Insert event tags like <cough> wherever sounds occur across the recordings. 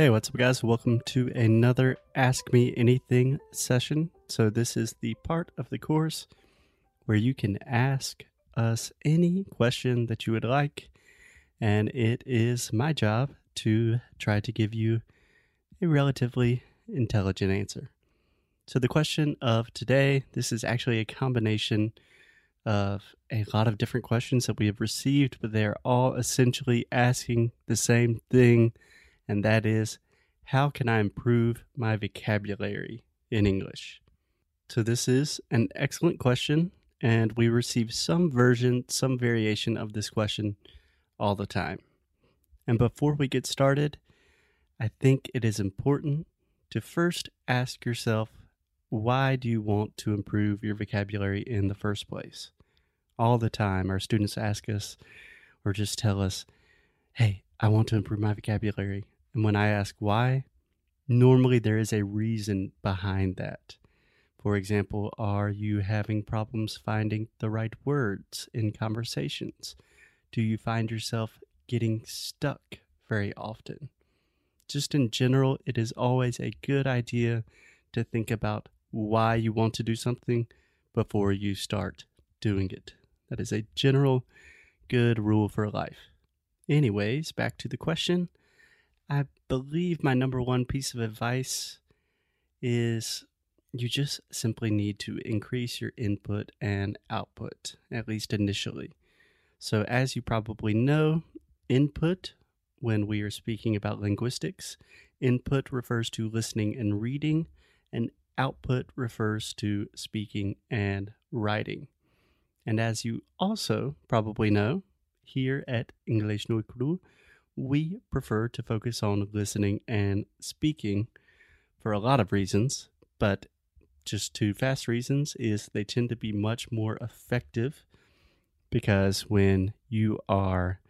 Hey, what's up, guys? Welcome to another Ask Me Anything session. So, this is the part of the course where you can ask us any question that you would like, and it is my job to try to give you a relatively intelligent answer. So, the question of today this is actually a combination of a lot of different questions that we have received, but they're all essentially asking the same thing and that is how can I improve my vocabulary in English? So, this is an excellent question, and we receive some version, some variation of this question all the time. And before we get started, I think it is important to first ask yourself why do you want to improve your vocabulary in the first place? All the time, our students ask us or just tell us, Hey, I want to improve my vocabulary. And when I ask why, normally there is a reason behind that. For example, are you having problems finding the right words in conversations? Do you find yourself getting stuck very often? Just in general, it is always a good idea to think about why you want to do something before you start doing it. That is a general good rule for life. Anyways, back to the question I believe my number one piece of advice is you just simply need to increase your input and output, at least initially. So, as you probably know, input, when we are speaking about linguistics, input refers to listening and reading, and output refers to speaking and writing. And as you also probably know, here at English No Cru, we prefer to focus on listening and speaking for a lot of reasons, but just two fast reasons is they tend to be much more effective because when you are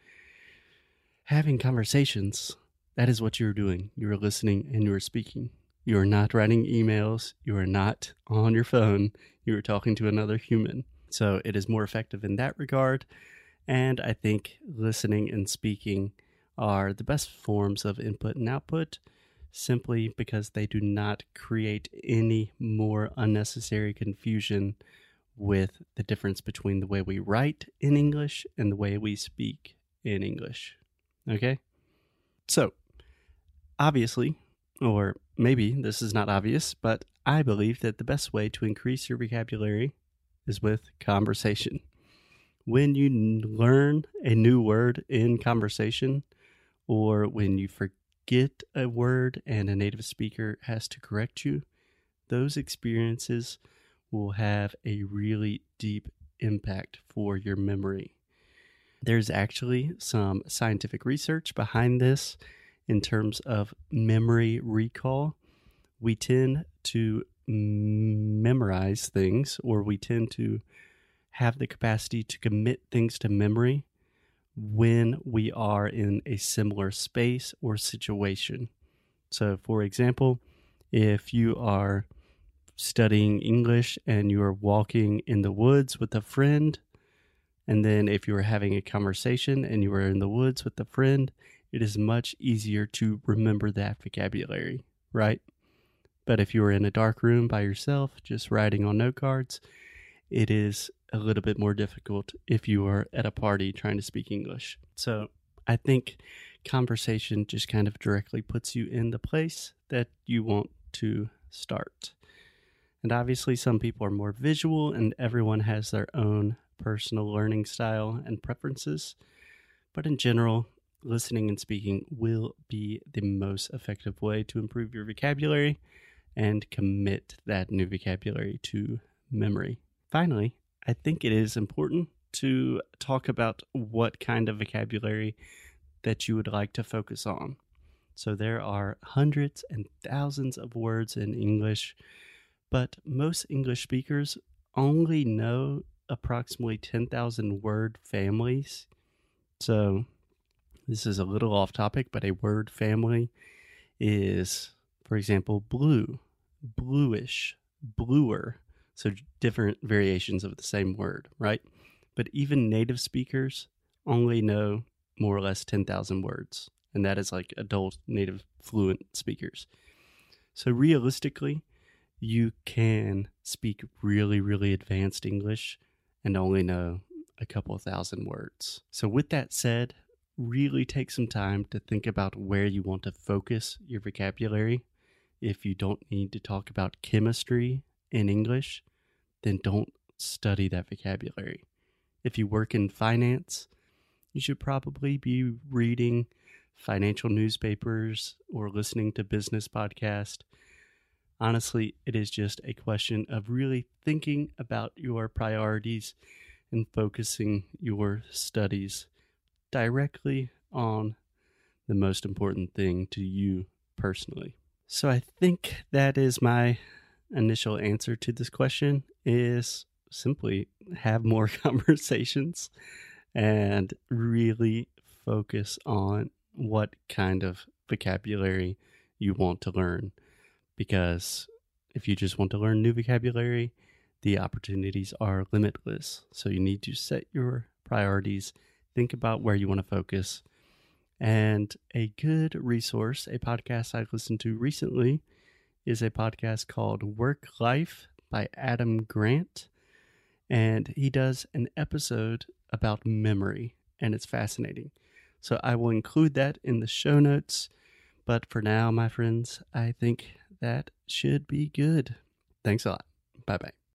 having conversations, that is what you're doing. You're listening and you're speaking. You are not writing emails. You are not on your phone. You are talking to another human. So it is more effective in that regard. And I think listening and speaking are the best forms of input and output simply because they do not create any more unnecessary confusion with the difference between the way we write in English and the way we speak in English. Okay? So, obviously, or maybe this is not obvious, but I believe that the best way to increase your vocabulary is with conversation. When you learn a new word in conversation, or when you forget a word and a native speaker has to correct you, those experiences will have a really deep impact for your memory. There's actually some scientific research behind this in terms of memory recall. We tend to memorize things, or we tend to have the capacity to commit things to memory when we are in a similar space or situation. So, for example, if you are studying English and you are walking in the woods with a friend, and then if you are having a conversation and you are in the woods with a friend, it is much easier to remember that vocabulary, right? But if you are in a dark room by yourself, just writing on note cards, it is a little bit more difficult if you are at a party trying to speak English. So I think conversation just kind of directly puts you in the place that you want to start. And obviously, some people are more visual, and everyone has their own personal learning style and preferences. But in general, listening and speaking will be the most effective way to improve your vocabulary and commit that new vocabulary to memory. Finally, I think it is important to talk about what kind of vocabulary that you would like to focus on. So there are hundreds and thousands of words in English, but most English speakers only know approximately 10,000 word families. So this is a little off topic, but a word family is, for example, blue, bluish, bluer, so different variations of the same word, right? But even native speakers only know more or less 10,000 words. and that is like adult native fluent speakers. So realistically, you can speak really, really advanced English and only know a couple of thousand words. So, with that said, really take some time to think about where you want to focus your vocabulary. If you don't need to talk about chemistry in English, then don't study that vocabulary. If you work in finance, you should probably be reading financial newspapers or listening to business podcasts Honestly, it is just a question of really thinking about your priorities and focusing your studies directly on the most important thing to you personally. So I think that is my initial answer to this question is simply have more <laughs> conversations and really focus on what kind of vocabulary you want to learn because if you just want to learn new vocabulary, the opportunities are limitless. So you need to set your priorities, think about where you want to focus. And a good resource, a podcast I listened to recently, is a podcast called Work Life by Adam Grant. And he does an episode about memory, and it's fascinating. So I will include that in the show notes. But for now, my friends, I think that should be good. Thanks a lot. Bye bye.